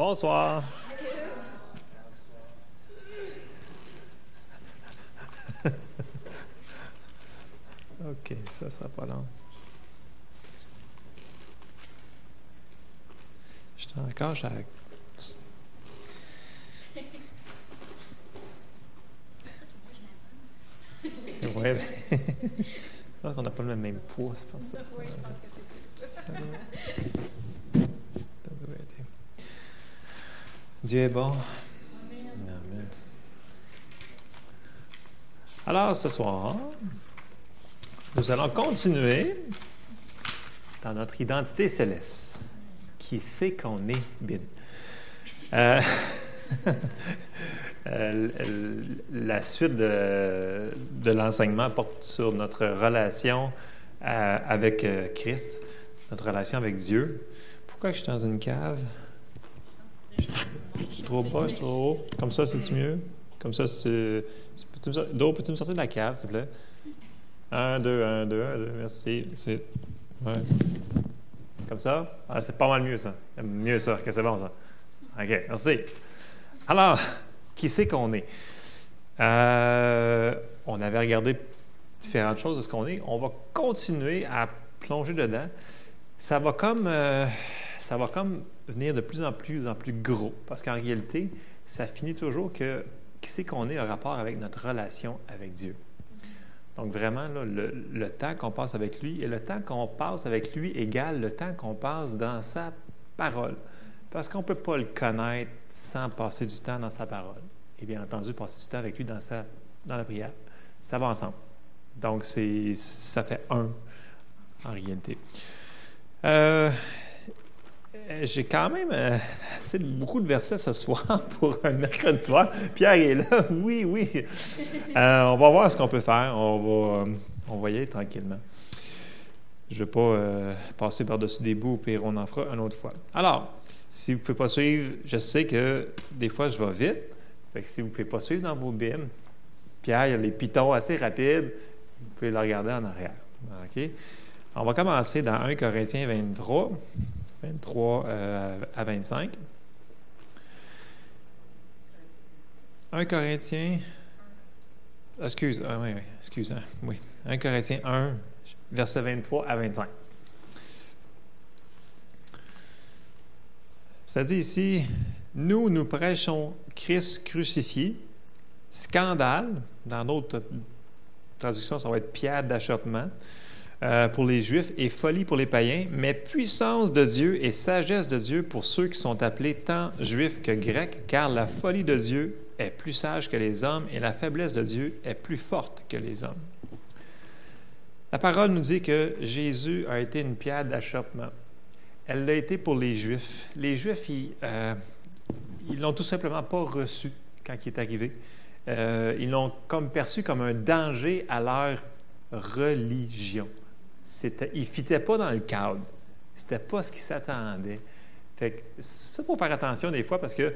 Bonsoir. OK, ça sera pas long. Je suis encore, j'ai... Ouais, ben, je pense qu'on n'a pas le même poids, c'est pas ça. Oui, je pense que c'est plus ça. Ça doit- ça doit aider. Dieu est bon. Alors, ce soir, nous allons continuer dans notre identité céleste. Qui sait qu'on est bin? Euh, euh, la suite de, l'enseignement porte sur notre relation euh, avec Christ, notre relation avec Dieu. Pourquoi je suis dans une cave? Trop bas, suis trop haut. Comme ça, c'est-tu mieux? Comme ça, c'est. Do, peux-tu me sortir de la cave, s'il te plaît? Un, deux, un, deux, un, deux, merci. C'est. Ouais. Comme ça? Ah, c'est pas mal mieux, ça. Mieux ça, que c'est bon, ça. OK, merci. Alors, qui c'est qu'on est? Euh, on avait regardé différentes choses de ce qu'on est. On va continuer à plonger dedans. Ça va comme, euh, ça va comme venir de plus en plus en plus gros, parce qu'en réalité, ça finit toujours que qui c'est qu'on est a rapport avec notre relation avec Dieu. Donc vraiment, le temps qu'on passe avec lui et le temps qu'on passe avec lui égale le temps qu'on passe dans sa parole. Parce qu'on ne peut pas le connaître sans passer du temps dans sa parole. Et bien entendu, passer du temps avec lui dans, sa, dans la prière. Ça va ensemble. Donc, c'est, ça fait un en réalité. Euh, j'ai quand même euh, beaucoup de versets ce soir pour un mercredi soir. Pierre est là. Oui, oui. Euh, on va voir ce qu'on peut faire. On va, euh, on y aller tranquillement. Je ne vais pas euh, passer par-dessus des bouts, puis on en fera une autre fois. Alors, si vous ne pouvez pas suivre, je sais que des fois, je vais vite. Fait que si vous ne pouvez pas suivre dans vos BIM, Pierre, il y a les pitons assez rapides. Vous pouvez le regarder en arrière. On va commencer dans 1 Corinthiens 23, 23 euh, à 25. 1 Corinthiens. Excuse, ah, oui, excuse, hein, oui. 1 Corinthiens 1, versets 23 à 25. Ça dit ici, nous, nous prêchons Christ crucifié, scandale, dans d'autres traductions, ça va être pierre d'achoppement euh, pour les Juifs et folie pour les païens, mais puissance de Dieu et sagesse de Dieu pour ceux qui sont appelés tant juifs que grecs, car la folie de Dieu est plus sage que les hommes et la faiblesse de Dieu est plus forte que les hommes. La parole nous dit que Jésus a été une pierre d'achoppement. Elle l'a été pour les Juifs. Les Juifs, ils euh, l'ont tout simplement pas reçu quand il est arrivé. Euh, ils l'ont comme perçu comme un danger à leur religion. Ils ne fitaient pas dans le cadre. C'était pas ce qu'ils s'attendaient. Fait que ça, faut faire attention des fois parce que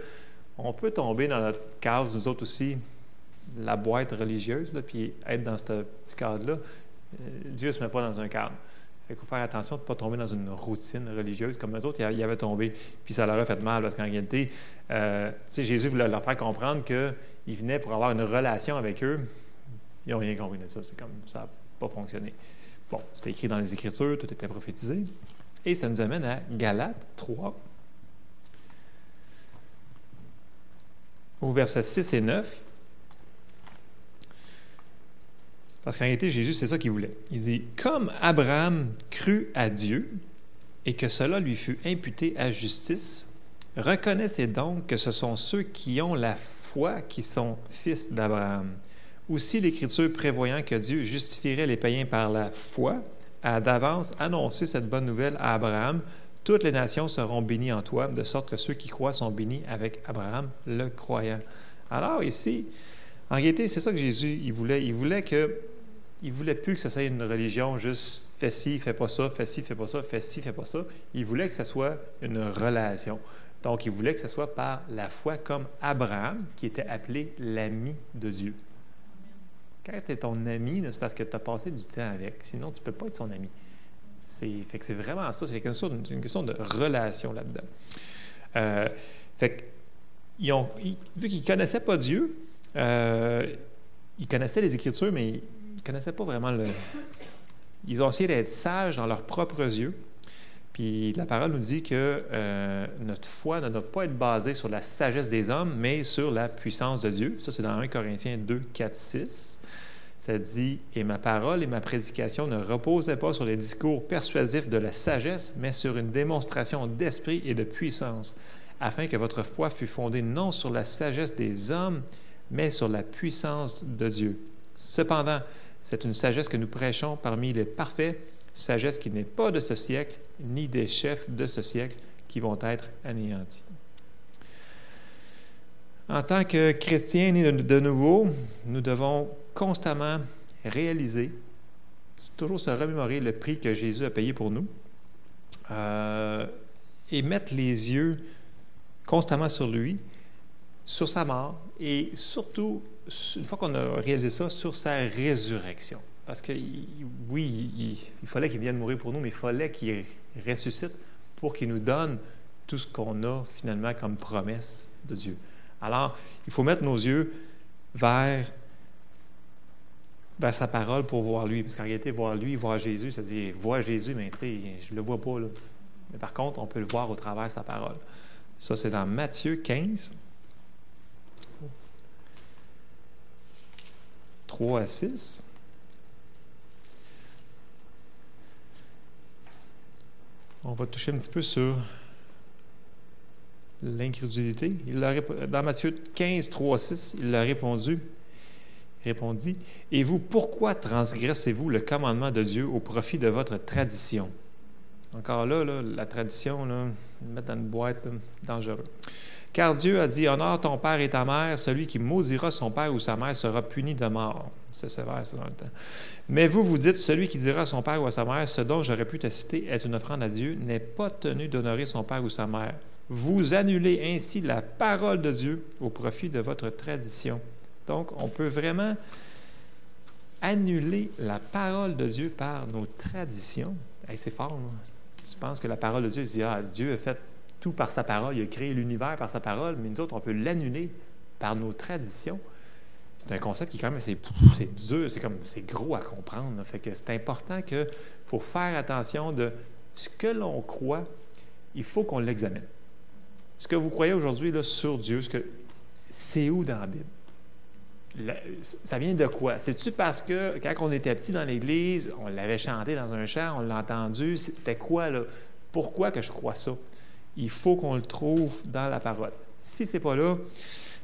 on peut tomber dans notre cadre, nous autres aussi, la boîte religieuse, puis être dans ce petit cadre-là. Euh, Dieu ne se met pas dans un cadre. Il faut faire attention de ne pas tomber dans une routine religieuse comme eux autres, ils avaient tombé, puis ça leur a fait mal parce qu'en réalité, euh, Jésus voulait leur faire comprendre qu'il venait pour avoir une relation avec eux. Ils n'ont rien compris de ça. C'est comme ça n'a pas fonctionné. Bon, c'était écrit dans les Écritures, tout était prophétisé. Et ça nous amène à Galates 3, au verset 6 et 9. Parce qu'en réalité, Jésus, c'est ça qu'il voulait. Il dit Comme Abraham crut à Dieu et que cela lui fut imputé à justice, reconnaissez donc que ce sont ceux qui ont la foi qui sont fils d'Abraham. Aussi, l'Écriture prévoyant que Dieu justifierait les païens par la foi, a d'avance annoncé cette bonne nouvelle à Abraham. Toutes les nations seront bénies en toi, de sorte que ceux qui croient sont bénis avec Abraham, le croyant. Alors ici, en réalité, c'est ça que Jésus il voulait. Il voulait que, il voulait plus que ce soit une religion juste fais ci, fais pas ça, fais ci, fais pas ça, fais ci, fais pas ça. Il voulait que ce soit une relation. Donc, il voulait que ce soit par la foi comme Abraham, qui était appelé l'ami de Dieu. Quand tu es ton ami, c'est parce que tu as passé du temps avec. Sinon, tu ne peux pas être son ami. C'est, fait que c'est vraiment ça. C'est une question, une question de relation là-dedans. Euh, Fait ont, vu qu'ils ne connaissaient pas Dieu, euh, ils connaissaient les Écritures, mais ils ne connaissaient pas vraiment le. Ils ont essayé d'être sages dans leurs propres yeux. Puis la parole nous dit que euh, notre foi ne doit pas être basée sur la sagesse des hommes, mais sur la puissance de Dieu. Ça, c'est dans 1 Corinthiens 2, 4, 6. Ça dit Et ma parole et ma prédication ne reposaient pas sur les discours persuasifs de la sagesse, mais sur une démonstration d'esprit et de puissance, afin que votre foi fût fondée non sur la sagesse des hommes, mais sur la puissance de Dieu. Cependant, c'est une sagesse que nous prêchons parmi les parfaits sagesse qui n'est pas de ce siècle, ni des chefs de ce siècle qui vont être anéantis. En tant que chrétiens de nouveau, nous devons constamment réaliser, toujours se remémorer le prix que Jésus a payé pour nous euh, et mettre les yeux constamment sur lui, sur sa mort et surtout, une fois qu'on a réalisé ça, sur sa résurrection. Parce que oui, il, fallait qu'il vienne mourir pour nous, mais il fallait qu'il ressuscite pour qu'il nous donne tout ce qu'on a finalement comme promesse de Dieu. Alors, il faut mettre nos yeux vers, vers sa parole pour voir lui. Parce qu'en réalité, voir lui, voir Jésus, ça dit voir Jésus, mais tu sais, je ne le vois pas. Là. Mais par contre, on peut le voir au travers de sa parole. Ça, c'est dans Matthieu 15. 3 à 6. On va toucher un petit peu sur l'incrédulité. Dans Matthieu 15, 3, 6, il a répondu, répondit, Et vous, pourquoi transgressez-vous le commandement de Dieu au profit de votre tradition? Encore là, la tradition, là, mettre dans une boîte, dangereux. Car Dieu a dit, honore ton père et ta mère, celui qui maudira son père ou sa mère sera puni de mort. C'est sévère, ça, dans le temps. Mais vous, vous dites, celui qui dira à son père ou à sa mère, ce dont j'aurais pu te citer est une offrande à Dieu, n'est pas tenu d'honorer son père ou sa mère. Vous annulez ainsi la parole de Dieu au profit de votre tradition. Donc, on peut vraiment annuler la parole de Dieu par nos traditions. c'est fort, non? Tu penses que la parole de Dieu, dit, ah, Dieu a fait tout par sa parole, il a créé l'univers par sa parole, mais nous autres, on peut l'annuler par nos traditions. C'est un concept qui, quand même, c'est, dur, c'est comme, c'est gros à comprendre. Fait que c'est important qu'il faut faire attention de ce que l'on croit, il faut qu'on l'examine. Ce que vous croyez aujourd'hui là, sur Dieu, ce que, c'est où dans la Bible? Ça vient de quoi? C'est-tu parce que quand on était petit dans l'Église, on l'avait chanté dans un chant, on l'a entendu, c'était quoi là? Pourquoi que je crois ça? il faut qu'on le trouve dans la parole. Si ce n'est pas là,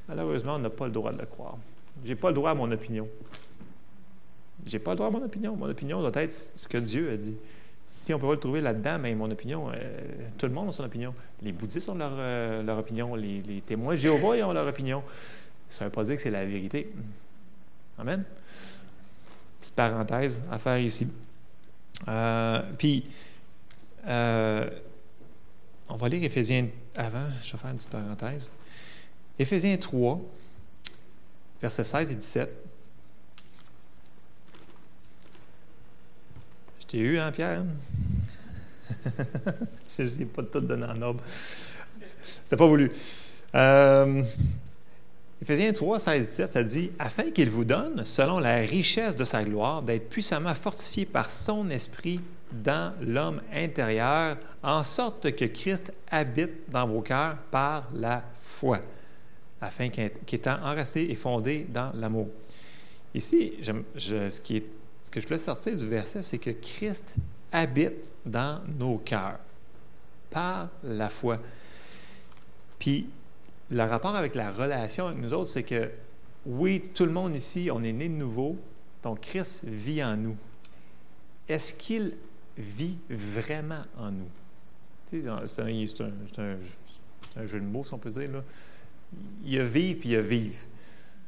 malheureusement, on n'a pas le droit de le croire. Je n'ai pas le droit à mon opinion. Je n'ai pas le droit à mon opinion. Mon opinion doit être ce que Dieu a dit. Si on peut pas le trouver là-dedans, mais mon opinion, euh, tout le monde a son opinion. Les bouddhistes ont leur, euh, opinion, les, témoins Jéhovah ont leur opinion. Ça ne veut pas dire que c'est la vérité. Amen. Petite parenthèse à faire ici. Euh, puis, on va lire Éphésiens avant, je vais faire une petite parenthèse. Éphésiens 3, versets 16 et 17. Je t'ai eu, hein, Pierre? je n'ai pas tout donné en ordre. C'était pas voulu. Euh, Éphésiens 3, 16 17, ça dit Afin qu'il vous donne, selon la richesse de sa gloire, d'être puissamment fortifié par son esprit dans l'homme intérieur, en sorte que Christ habite dans vos cœurs par la foi, afin qu'étant enraciné et fondé dans l'amour. Ici, ce, ce que je voulais sortir du verset, c'est que Christ habite dans nos cœurs par la foi. Puis, le rapport avec la relation avec nous autres, c'est que oui, tout le monde ici, on est né de nouveau, donc Christ vit en nous. Est-ce qu'il vit vraiment en nous? C'est un, jeu de mots, si on peut dire. Là. Il y a vivre, puis il y a vivre.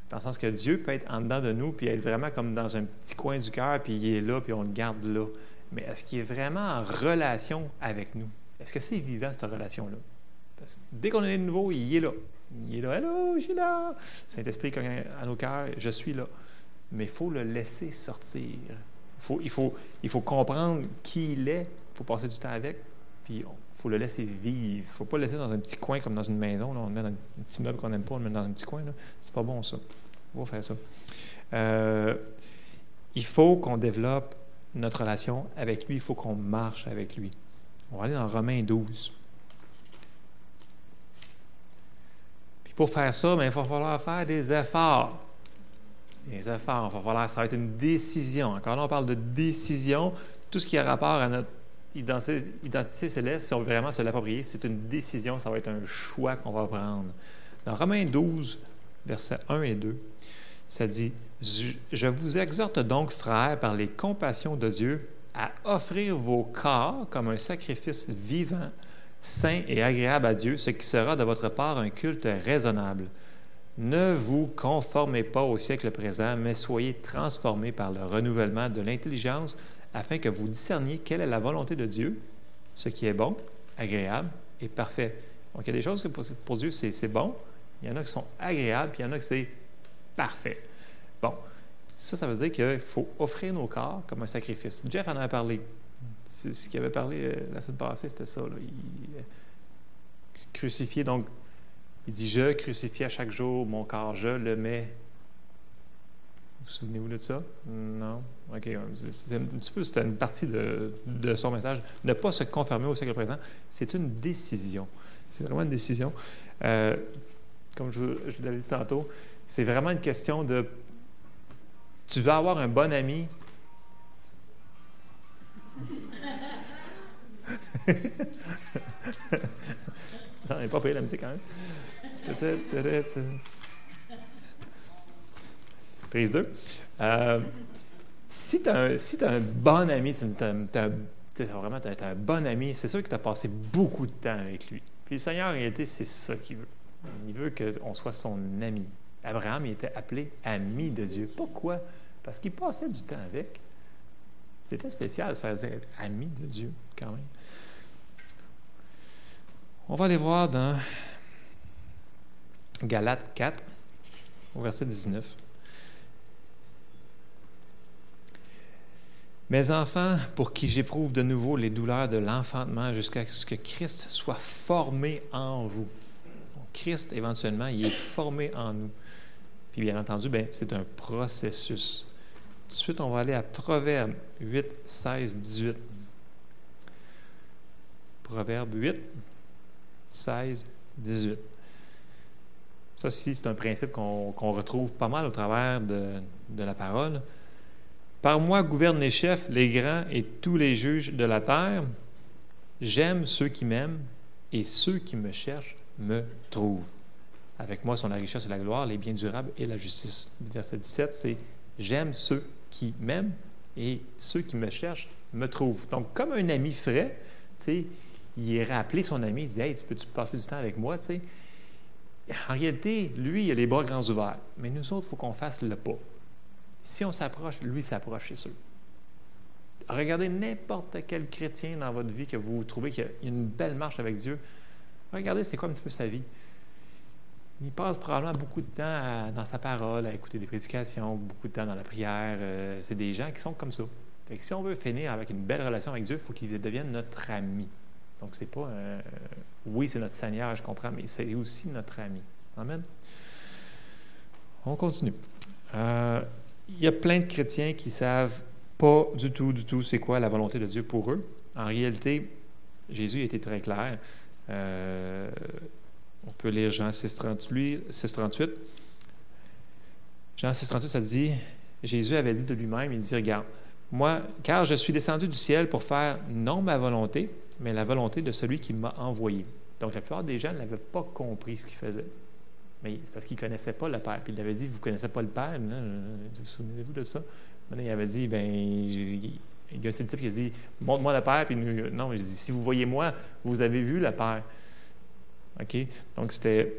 Dans le sens que Dieu peut être en dedans de nous, puis être vraiment comme dans un petit coin du cœur, puis il est là, puis on le garde là. Mais est-ce qu'il est vraiment en relation avec nous? Est-ce que c'est vivant, cette relation-là? dès qu'on est de nouveau, il est là. Il est là, hello, je suis là. Saint-Esprit à nos cœurs, je suis là. Mais il faut le laisser sortir il, faut, comprendre qui il est, il faut passer du temps avec, puis il faut le laisser vivre. Il ne faut pas le laisser dans un petit coin comme dans une maison. On le met dans un petit meuble qu'on n'aime pas, on le met dans un petit coin. C'est pas bon, ça. On va faire ça. Euh, il faut qu'on développe notre relation avec lui. Il faut qu'on marche avec lui. On va aller dans Romains 12. Pour faire ça, ben, il va falloir faire des efforts. Des efforts. Il va falloir, ça va être une décision. Là, on parle de décision. Tout ce qui a rapport à notre identité, céleste, si on veut vraiment se l'approprier, c'est une décision, ça va être un choix qu'on va prendre. Dans Romains 12, versets 1 et 2, ça dit Je vous exhorte donc, frères, par les compassions de Dieu, à offrir vos corps comme un sacrifice vivant, saint et agréable à Dieu, ce qui sera de votre part un culte raisonnable. Ne vous conformez pas au siècle présent, mais soyez transformés par le renouvellement de l'intelligence afin que vous discerniez quelle est la volonté de Dieu, ce qui est bon, agréable et parfait. Donc, il y a des choses que pour, Dieu, c'est bon, il y en a qui sont agréables, puis il y en a qui c'est parfait. Bon, ça, ça veut dire qu'il faut offrir nos corps comme un sacrifice. Jeff en a parlé. C'est ce qu'il avait parlé euh, la semaine passée, c'était ça. Là. Il, euh, crucifié, donc, il dit Je crucifie à chaque jour mon corps, je le mets vous souvenez-vous de ça? Non? OK. C'est un petit peu, c'était une partie de, son message. Ne pas se conformer au siècle présent, c'est une décision. C'est vraiment une décision. Euh, comme je, je l'avais dit tantôt, c'est vraiment une question de tu veux avoir un bon ami? non, il n'est pas payé la musique quand même. Prise 2. Euh, si tu si un bon ami, tu vraiment un bon ami, c'est sûr que tu as passé beaucoup de temps avec lui. Puis le Seigneur, en réalité, c'est ça qu'il veut. Il veut qu'on soit son ami. Abraham, il était appelé ami de Dieu. Pourquoi? Parce qu'il passait du temps avec. C'était spécial de se faire dire ami de Dieu, quand même. On va aller voir dans Galates 4, au verset 19. Mes enfants, pour qui j'éprouve de nouveau les douleurs de l'enfantement jusqu'à ce que Christ soit formé en vous. Christ, éventuellement, il est formé en nous. Puis bien entendu, ben, c'est un processus. Tout de suite, on va aller à Proverbe 8, 16, 18. Proverbe 8, 16, 18. Ça, c'est un principe qu'on retrouve pas mal au travers de, de la parole. Par moi gouvernent les chefs, les grands et tous les juges de la terre. J'aime ceux qui m'aiment et ceux qui me cherchent me trouvent. Avec moi sont la richesse et la gloire, les biens durables et la justice. Verset 17, c'est J'aime ceux qui m'aiment et ceux qui me cherchent me trouvent. Donc, comme un ami frais, tu sais, il irait appeler son ami, il dit Hey, tu peux-tu passer du temps avec moi? En réalité, lui, il a les bras grands ouverts. Mais nous autres, il faut qu'on fasse le pas. Si on s'approche, lui s'approche, c'est sûr. Regardez n'importe quel chrétien dans votre vie que vous trouvez qu'il y a une belle marche avec Dieu. Regardez, c'est quoi un petit peu sa vie? Il passe probablement beaucoup de temps dans sa parole, à écouter des prédications, beaucoup de temps dans la prière. Euh, c'est des gens qui sont comme ça. si on veut finir avec une belle relation avec Dieu, il faut qu'il devienne notre ami. Donc, c'est pas un... Oui, c'est notre Seigneur, je comprends, mais c'est aussi notre ami. Amen. On continue. Euh, il y a plein de chrétiens qui savent pas du tout, du tout, c'est quoi la volonté de Dieu pour eux. En réalité, Jésus été très clair. Euh, on peut lire Jean 6,38. 6, Jean 6,38, ça dit Jésus avait dit de lui-même il dit, Regarde, moi, car je suis descendu du ciel pour faire non ma volonté, mais la volonté de celui qui m'a envoyé. Donc, la plupart des gens n'avaient pas compris ce qu'il faisait. Mais c'est parce qu'il ne connaissait pas le Père. Puis il avait dit, vous ne connaissez pas le Père. Vous souvenez-vous de ça? Il avait dit, ben, il y a un type qui a dit, montre-moi le Père. Puis non, il dit, si vous voyez moi, vous avez vu le Père. OK? Donc, c'était.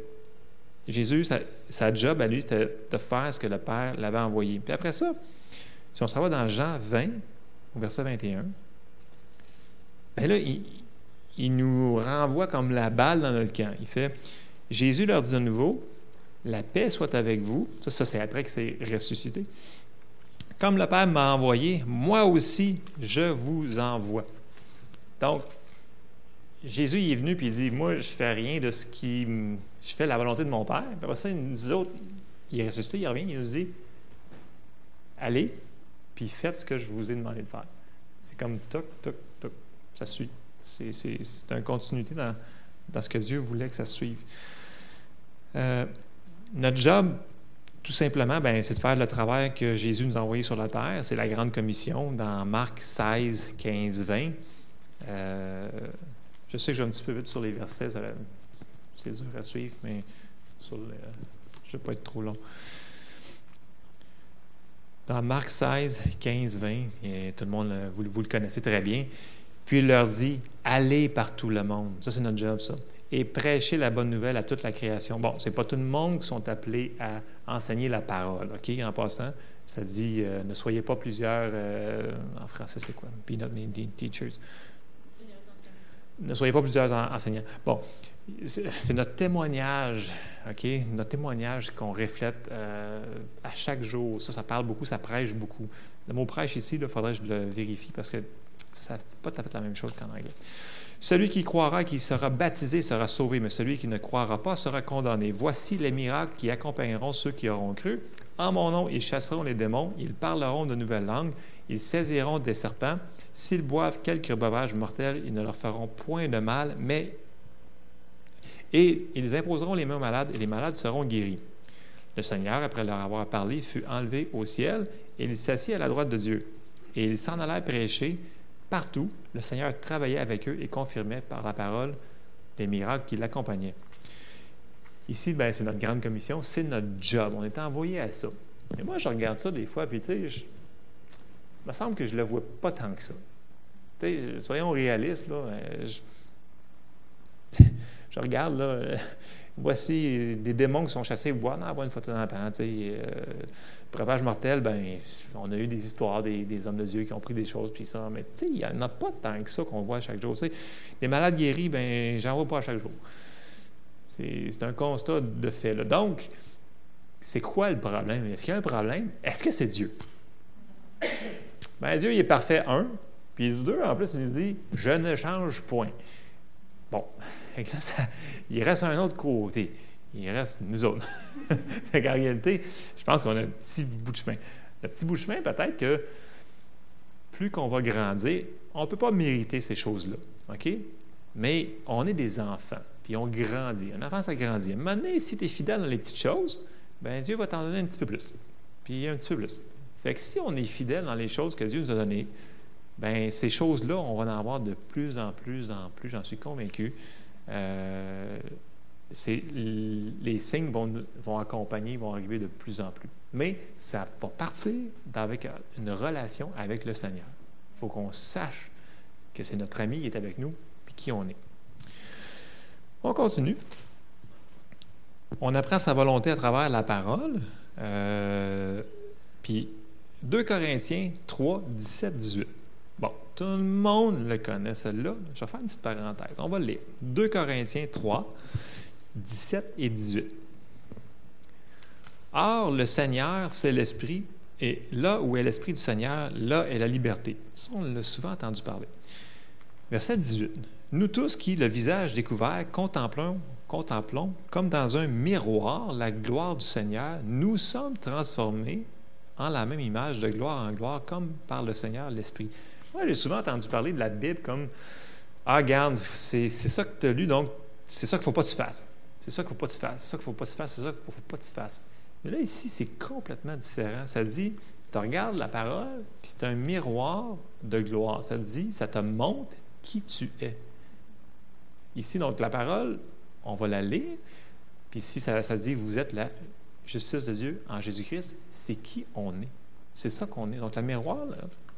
Jésus, sa, job à lui, c'était de faire ce que le Père l'avait envoyé. Puis après ça, si on se va dans Jean 20, au verset 21, bien là, il, nous renvoie comme la balle dans notre camp. Il fait Jésus leur dit de nouveau la paix soit avec vous. Ça, c'est après que c'est ressuscité. Comme le Père m'a envoyé, moi aussi, je vous envoie. Donc, Jésus il est venu puis il dit Moi, je fais rien de ce qui. Je fais la volonté de mon Père. Puis après ça, il nous autres, il est ressuscité, il revient, il nous dit Allez, puis faites ce que je vous ai demandé de faire. C'est comme toc, toc. Ça suit. C'est une continuité dans, dans, ce que Dieu voulait que ça suive. Euh, notre job, tout simplement, ben, c'est de faire le travail que Jésus nous a envoyé sur la terre. C'est la grande commission dans Marc 16, 15, 20. je sais que j'ai un petit peu vite sur les versets, c'est dur à suivre, mais je ne vais pas être trop long. Dans Marc 16, 15, 20, et tout le monde, vous, vous, le connaissez très bien. Puis il leur dit Allez par tout le monde. Ça, c'est notre job, ça. Et prêchez la bonne nouvelle à toute la création. Bon, ce n'est pas tout le monde qui sont appelés à enseigner la parole, OK, en passant. Ça dit Ne soyez pas plusieurs. En français, c'est quoi? Be not many teachers. Ne soyez pas plusieurs enseignants. Bon, c'est notre témoignage, OK? Notre témoignage qu'on reflète euh, à chaque jour. Ça, ça parle beaucoup, ça prêche beaucoup. Le mot prêche ici, il faudrait que je le vérifie parce que ça pas tout à fait la même chose qu'en anglais. Celui qui croira, qui sera baptisé, sera sauvé, mais celui qui ne croira pas sera condamné. Voici les miracles qui accompagneront ceux qui auront cru. En mon nom, ils chasseront les démons, ils parleront de nouvelles langues, ils saisiront des serpents. S'ils boivent quelques breuvages mortels, ils ne leur feront point de mal, mais et ils imposeront les mains malades, et les malades seront guéris. Le Seigneur, après leur avoir parlé, fut enlevé au ciel, et il s'assit à la droite de Dieu. Et ils s'en allèrent prêcher partout. Le Seigneur travaillait avec eux et confirmait par la parole les miracles qui l'accompagnaient. Ici, ben, c'est notre grande commission, c'est notre job. On est envoyé à ça. Et moi, je regarde ça des fois, puis tu sais, il me semble que je ne le vois pas tant que ça. Tu sais, soyons réalistes, là. Euh, je, regarde, là, euh, voici des démons qui sont chassés, bois, non, une fois de temps en temps. Euh, mortel, ben, on a eu des histoires des, hommes de Dieu qui ont pris des choses, puis ça, mais il n'y en a pas tant que ça qu'on voit chaque jour. Les malades guéris, ben, j'en vois pas chaque jour. C'est un constat de fait. Donc, c'est quoi le problème? Est-ce qu'il y a un problème? Est-ce que c'est Dieu? Ben, Dieu, il est parfait, un. Puis deux, en plus, il nous dit Je ne change point. Bon, il reste un autre côté. Il reste nous autres. en réalité, je pense qu'on a un petit bout de chemin. Le petit bout de chemin, peut-être que plus qu'on va grandir, on ne peut pas mériter ces choses-là. OK? Mais on est des enfants, puis on grandit. Un enfant, ça grandit. Maintenant, si tu es fidèle dans les petites choses, ben Dieu va t'en donner un petit peu plus. Puis un petit peu plus. Fait que si on est fidèle dans les choses que Dieu nous a données, ben ces choses-là, on va en avoir de plus en plus en plus, j'en suis convaincu. Euh, les signes vont, vont accompagner, vont arriver de plus en plus. Mais ça va partir avec une relation avec le Seigneur. Il faut qu'on sache que c'est notre ami qui est avec nous, puis qui on est. On continue. On apprend sa volonté à travers la parole. Euh, puis 2 Corinthiens 3, 17, 18. Bon, tout le monde le connaît, celle-là. Je vais faire une petite parenthèse. On va le lire. 2 Corinthiens 3, 17 et 18. Or, le Seigneur, c'est l'Esprit, et là où est l'Esprit du Seigneur, là est la liberté. Ça, on l'a souvent entendu parler. Verset 18. Nous tous qui, le visage découvert, contemplons, contemplons comme dans un miroir la gloire du Seigneur, nous sommes transformés en la même image de gloire en gloire, comme par le Seigneur l'Esprit. Moi, j'ai souvent entendu parler de la Bible comme Ah, regarde, c'est ça que tu as lu, donc c'est ça qu'il ne faut pas que tu fasses. C'est ça qu'il ne faut pas que tu fasses. C'est ça qu'il ne faut pas que tu fasses. C'est ça qu'il ne faut pas que tu fasses. Mais là, ici, c'est complètement différent. Ça dit Tu regardes la parole, puis c'est un miroir de gloire. Ça dit Ça te montre qui tu es. Ici, donc, la parole, on va la lire. Puis ici, ça, dit Vous êtes la justice de Dieu en Jésus-Christ. C'est qui on est. C'est ça qu'on est. Donc, le miroir,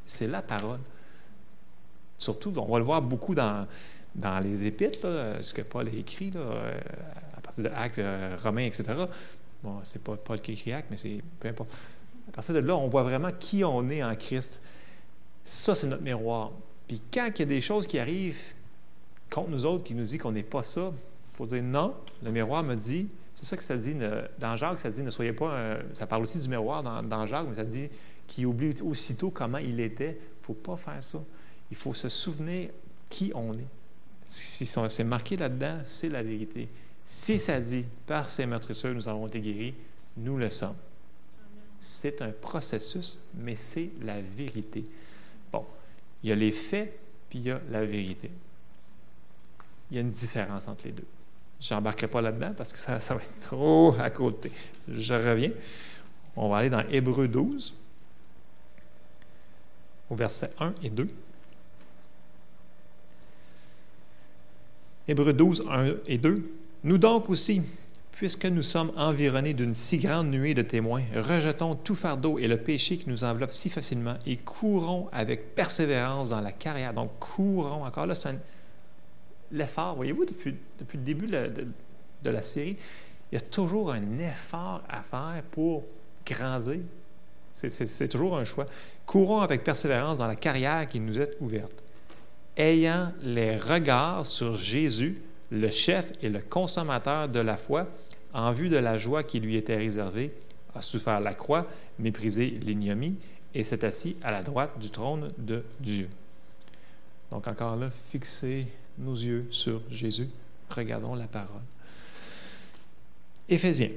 c'est la parole. Surtout, on va le voir beaucoup dans, dans les épîtres, ce que Paul a écrit, euh, à partir de Actes, euh, Romains, etc. Bon, c'est pas Paul qui écrit Actes, mais c'est peu importe. À partir de là, on voit vraiment qui on est en Christ. Ça, c'est notre miroir. Puis quand il y a des choses qui arrivent contre nous autres, qui nous disent qu'on n'est pas ça, il faut dire non. Le miroir me dit, c'est ça que ça dit, dans Jacques, ça dit ne soyez pas, ça parle aussi du miroir dans, dans Jacques, mais ça dit qu'il oublie aussitôt comment il était. Il ne faut pas faire ça. Il faut se souvenir qui on est. Si c'est marqué là-dedans, c'est la vérité. Si ça dit par ces meurtrisseurs, nous avons été guéris, nous le sommes. C'est un processus, mais c'est la vérité. Bon, il y a les faits, puis il y a la vérité. Il y a une différence entre les deux. Je n'embarquerai pas là-dedans parce que ça, ça va être trop à côté. Je reviens. On va aller dans Hébreu 12, au verset 1 et 2. Hébreu 12, 1 et 2. Nous donc aussi, puisque nous sommes environnés d'une si grande nuée de témoins, rejetons tout fardeau et le péché qui nous enveloppe si facilement et courons avec persévérance dans la carrière. Donc, courons. Encore là, c'est l'effort. Voyez-vous, depuis, le début de, de la série, il y a toujours un effort à faire pour grandir. C'est toujours un choix. Courons avec persévérance dans la carrière qui nous est ouverte ayant les regards sur Jésus, le chef et le consommateur de la foi, en vue de la joie qui lui était réservée, a souffert la croix, méprisé l'ignomie et s'est assis à la droite du trône de Dieu. Donc encore là, fixez nos yeux sur Jésus, regardons la parole. Éphésiens.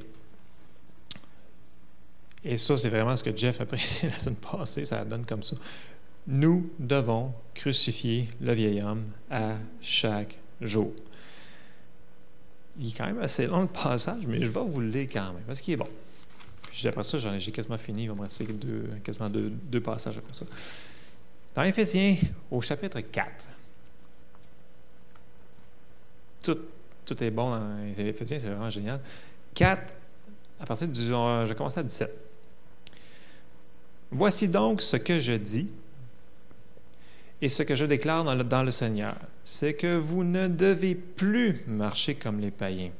Et ça, c'est vraiment ce que Jeff a précisé la semaine passée, ça donne comme ça nous devons crucifier le vieil homme à chaque jour. Il est quand même assez long le passage, mais je vais vous le lire quand même, parce qu'il est bon. Puis après ça, j'ai quasiment fini, il va me rester quasiment deux, passages après ça. Dans Éphésiens, au chapitre 4, tout, est bon dans Éphésiens, c'est vraiment génial. 4, à partir du. Je vais commencer à 17. Voici donc ce que je dis et ce que je déclare dans le, Seigneur, c'est que vous ne devez plus marcher comme les païens,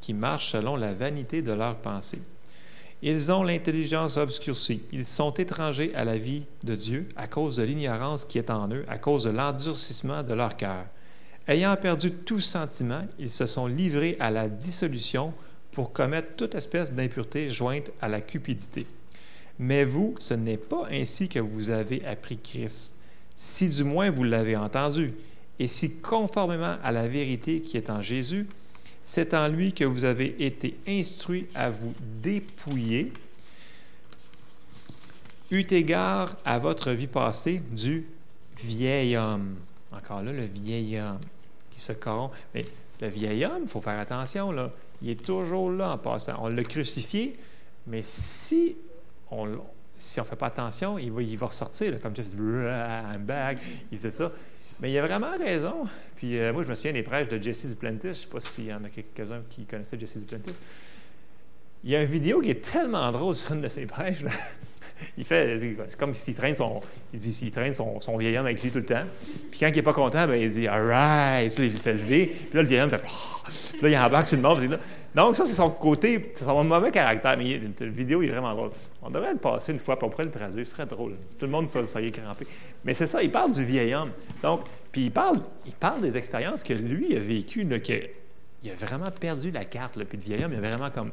qui marchent selon la vanité de leurs pensées. Ils ont l'intelligence obscurcie. Ils sont étrangers à la vie de Dieu à cause de l'ignorance qui est en eux, à cause de l'endurcissement de leur cœur. Ayant perdu tout sentiment, ils se sont livrés à la dissolution pour commettre toute espèce d'impureté jointe à la cupidité. Mais vous, ce n'est pas ainsi que vous avez appris Christ si du moins vous l'avez entendu, et si conformément à la vérité qui est en Jésus, c'est en lui que vous avez été instruits à vous dépouiller, eut égard à votre vie passée du vieil homme. Encore là, le vieil homme qui se corrompt. Mais le vieil homme, il faut faire attention, là. Il est toujours là en passant. On l'a crucifié, mais si on, si on ne fait pas attention, il va, il ressortir, comme tu dis, un bag, il faisait ça. Mais il a vraiment raison. Puis euh, moi, je me souviens des prêches de Jesse Duplantis. Je ne sais pas s'il y en a quelques-uns qui connaissaient Jesse Duplantis. Il y a une vidéo qui est tellement drôle sur une de ses prêches. Il fait, c'est comme s'il traîne son, il dit, s'il traîne son, vieil homme avec lui tout le temps. Puis quand il n'est pas content, ben, il dit, all right, il le fait lever. Puis là, le vieil homme fait, oh. puis là, il embarque sur le monde. Donc, ça, c'est son côté, c'est son mauvais caractère. Mais la vidéo est vraiment drôle. On devrait le passer une fois, puis on pourrait le traduire. Ce serait drôle. Tout le monde serait crampé. Mais c'est ça, il parle du vieil homme. Donc, puis il parle, il parle des expériences que lui a vécues, là, que il a vraiment perdu la carte. Là, puis le vieil homme, il a vraiment comme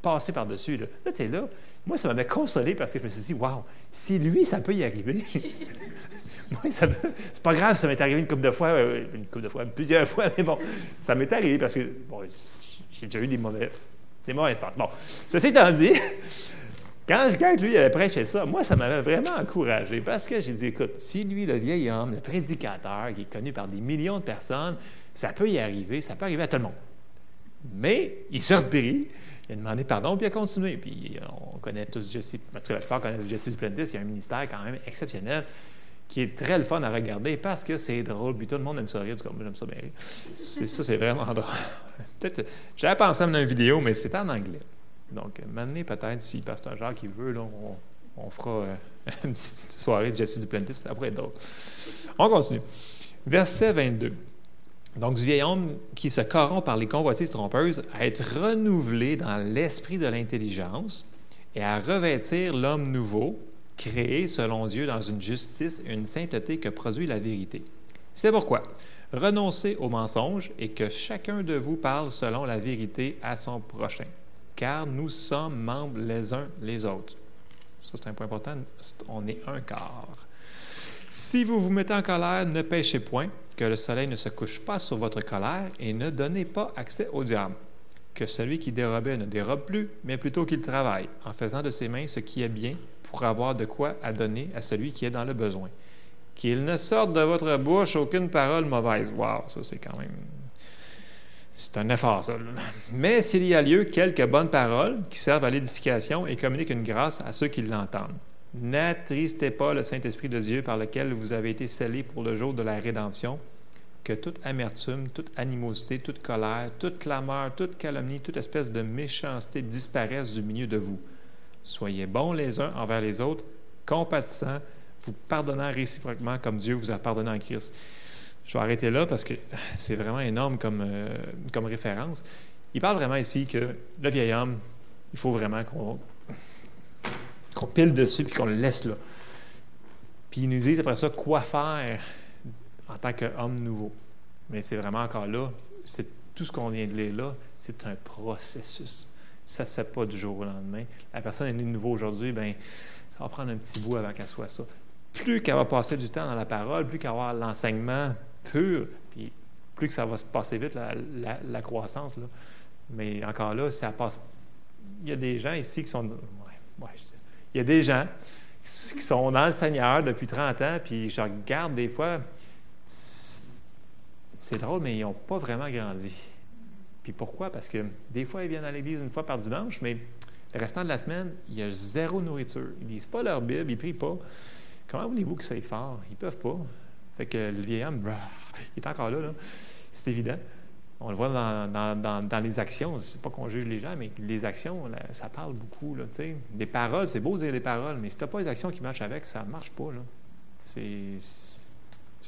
passé par-dessus. Là, là tu es là. Moi, ça m'avait consolé parce que je me suis dit, waouh, si lui, ça peut y arriver. Moi, c'est pas grave, ça m'est arrivé une couple de fois, euh, une couple de fois, plusieurs fois, mais bon, ça m'est arrivé parce que bon, j'ai déjà eu des mauvais, des mauvaises passes. Bon, ceci étant dit, quand, lui avait prêché ça, moi, ça m'avait vraiment encouragé parce que j'ai dit, écoute, si lui, le vieil homme, le prédicateur, qui est connu par des millions de personnes, ça peut y arriver, ça peut arriver à tout le monde. Mais il s'est repris, il a demandé pardon, puis il a continué. Puis on connaît tous Jesse, en la plupart connaissent Jesse il y a un ministère quand même exceptionnel qui est très le fun à regarder parce que c'est drôle, puis tout le monde aime ça rire, comme j'aime ça bien C'est, ça, c'est vraiment drôle. Peut-être, j'avais pensé à une vidéo, mais c'est en anglais. Donc, maintenant, peut-être, si Pasteur Jacques veut, là, on, fera euh, une petite soirée de Jesse Duplantis, après drôle. On continue. Verset 22. Donc, du vieil homme qui se corrompt par les convoitises trompeuses à être renouvelé dans l'esprit de l'intelligence et à revêtir l'homme nouveau, créé selon Dieu dans une justice et une sainteté que produit la vérité. C'est pourquoi renoncez au mensonge et que chacun de vous parle selon la vérité à son prochain, car nous sommes membres les uns les autres. Ça, c'est un point important. On est un corps. Si vous vous mettez en colère, ne péchez point. que le soleil ne se couche pas sur votre colère et ne donnez pas accès au diable. Que celui qui dérobait ne dérobe plus, mais plutôt qu'il travaille, en faisant de ses mains ce qui est bien pour avoir de quoi à donner à celui qui est dans le besoin. Qu'il ne sorte de votre bouche aucune parole mauvaise. Wow, ça c'est quand même. C'est un effort, ça. Mais s'il y a lieu, quelques bonnes paroles qui servent à l'édification et communiquent une grâce à ceux qui l'entendent. N'attristez pas le Saint-Esprit de Dieu par lequel vous avez été scellés pour le jour de la rédemption. Que toute amertume, toute animosité, toute colère, toute clameur, toute calomnie, toute espèce de méchanceté disparaissent du milieu de vous. Soyez bons les uns envers les autres, compatissants, vous pardonnant réciproquement comme Dieu vous a pardonné en Christ. Je vais arrêter là parce que c'est vraiment énorme comme, euh, comme référence. Il parle vraiment ici que le vieil homme, il faut vraiment qu'on pile dessus puis qu'on le laisse là. Puis il nous dit après ça quoi faire en tant qu'homme nouveau. Mais c'est vraiment encore là, c'est tout ce qu'on vient de lire là, c'est un processus. Ça ne se fait pas du jour au lendemain. La personne est née de nouveau aujourd'hui, ben ça va prendre un petit bout avant qu'elle soit ça. Plus qu'elle va passer du temps dans la parole, plus qu'elle va avoir l'enseignement pur, puis plus que ça va se passer vite, la, croissance. Là. Mais encore là, ça passe. Il y a des gens ici qui sont. Il y a des gens qui sont dans le Seigneur depuis 30 ans, puis je regarde des fois, c'est drôle, mais ils n'ont pas vraiment grandi. Puis pourquoi? Parce que des fois, ils viennent à l'église une fois par dimanche, mais le restant de la semaine, il y a zéro nourriture. Ils ne lisent pas leur Bible, ils ne prient pas. Comment voulez-vous qu'ils soient forts? Ils ne peuvent pas. Fait que le vieil homme, il est encore là, là. c'est évident. On le voit dans, les actions. C'est pas qu'on juge les gens, mais les actions, ça parle beaucoup. Là, des paroles, c'est beau de dire des paroles, mais si tu n'as pas les actions qui marchent avec, ça marche pas. C'est,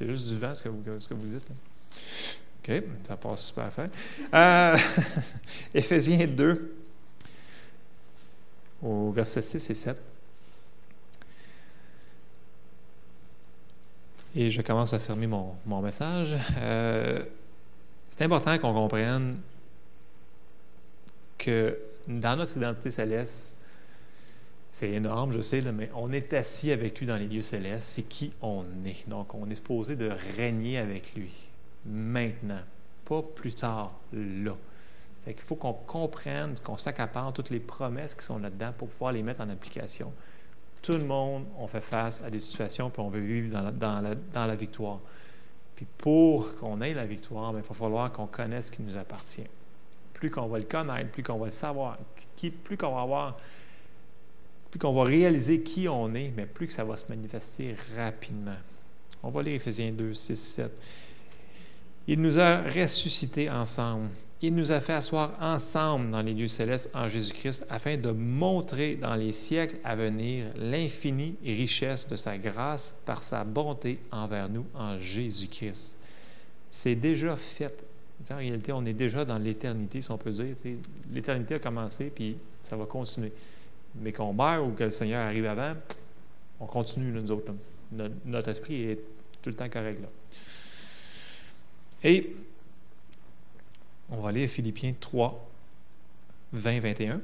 juste du vent, ce que vous, que vous dites. OK, ça passe super à faire. Euh, Éphésiens 2, au verset 6 et 7. Et je commence à fermer mon, mon message. Euh, c'est important qu'on comprenne que dans notre identité céleste, c'est énorme, je sais, mais on est assis avec lui dans les lieux célestes. C'est qui on est. Donc, on est supposé de régner avec lui maintenant, pas plus tard, là. Fait qu'il faut qu'on comprenne, qu'on s'accapare toutes les promesses qui sont là-dedans pour pouvoir les mettre en application. Tout le monde, on fait face à des situations, puis on veut vivre dans la, victoire. Puis pour qu'on ait la victoire, ben, il va falloir qu'on connaisse ce qui nous appartient. Plus qu'on va le connaître, plus qu'on va le savoir, plus qu'on va avoir, plus qu'on va réaliser qui on est, mais plus que ça va se manifester rapidement. On va lire Éphésiens 2, 6, 7. Il nous a ressuscités ensemble il nous a fait asseoir ensemble dans les lieux célestes en Jésus-Christ afin de montrer dans les siècles à venir l'infinie richesse de sa grâce par sa bonté envers nous en Jésus-Christ. C'est déjà fait. En réalité, on est déjà dans l'éternité, si on peut dire. L'éternité a commencé, puis ça va continuer. Mais qu'on meurt ou que le Seigneur arrive avant, on continue, nous autres. Notre, esprit est tout le temps correct là. Et on va lire Philippiens 3, 20, 21.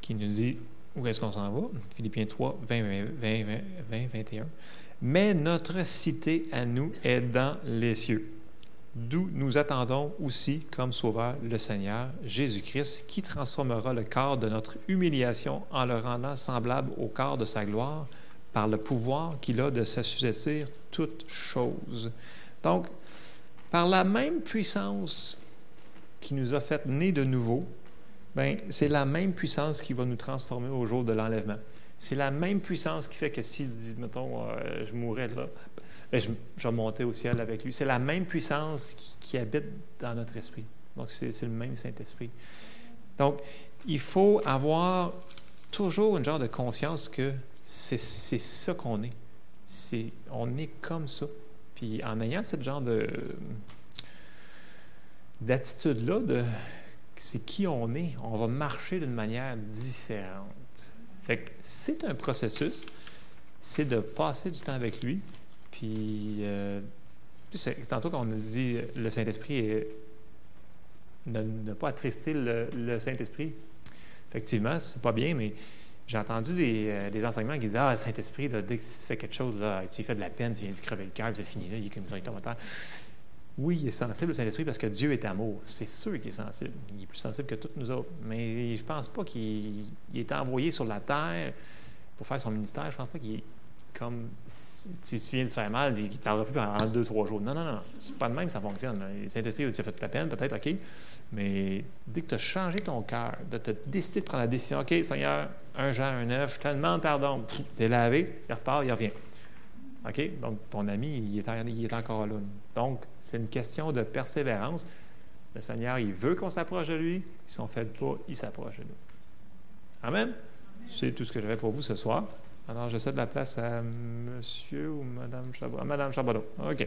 Qui nous dit où est-ce qu'on s'en va? Philippiens 3, 20, 20, 20, 21. Mais notre cité à nous est dans les cieux, d'où nous attendons aussi comme sauveur le Seigneur Jésus-Christ, qui transformera le corps de notre humiliation en le rendant semblable au corps de sa gloire par le pouvoir qu'il a de s'assujettir toutes choses. Donc, par la même puissance qui nous a fait naître de nouveau, ben, c'est la même puissance qui va nous transformer au jour de l'enlèvement. C'est la même puissance qui fait que si, mettons, euh, je mourrais là, ben, je, je monter au ciel avec lui. C'est la même puissance qui, qui, habite dans notre esprit. Donc, c'est le même Saint-Esprit. Donc, il faut avoir toujours une genre de conscience que c'est ça qu'on est. On est comme ça. Puis en ayant ce genre de d'attitude-là, de c'est qui on est, on va marcher d'une manière différente. Fait que c'est un processus, c'est de passer du temps avec lui. Puis, euh, tantôt qu'on nous dit le Saint-Esprit est ne, pas attrister le, le Saint-Esprit. Effectivement, c'est pas bien, mais J'ai entendu des, euh, des enseignements qui disaient Ah, Saint-Esprit, dès que tu fais quelque chose, là, tu fais de la peine, tu viens de crever le cœur, c'est fini, là, il est comme il tombe. Oui, il est sensible, le Saint-Esprit, parce que Dieu est amour. C'est sûr qu'il est sensible. Il est plus sensible que tous nous autres. Mais je pense pas qu'il il est envoyé sur la terre pour faire son ministère. Je pense pas qu'il est comme si tu viens de faire mal, il ne parlera plus pendant deux, trois jours. Non, non, non. C'est pas de même ça fonctionne. Le Saint-Esprit, tu as fait de la peine, peut-être, OK. Mais dès que tu as changé ton cœur, de te décider de prendre la décision, OK, Seigneur, un Jean, un neuf, je te demande pardon. Tu es lavé, il repart, il revient. OK? Donc, ton ami, il est, en- il est encore là. Donc, c'est une question de persévérance. Le Seigneur, il veut qu'on s'approche de lui. Si on ne fait pas, il s'approche de nous. Amen? C'est tout ce que j'avais pour vous ce soir. Alors, je cède la place à monsieur ou madame Chabot. Madame Chabot. OK.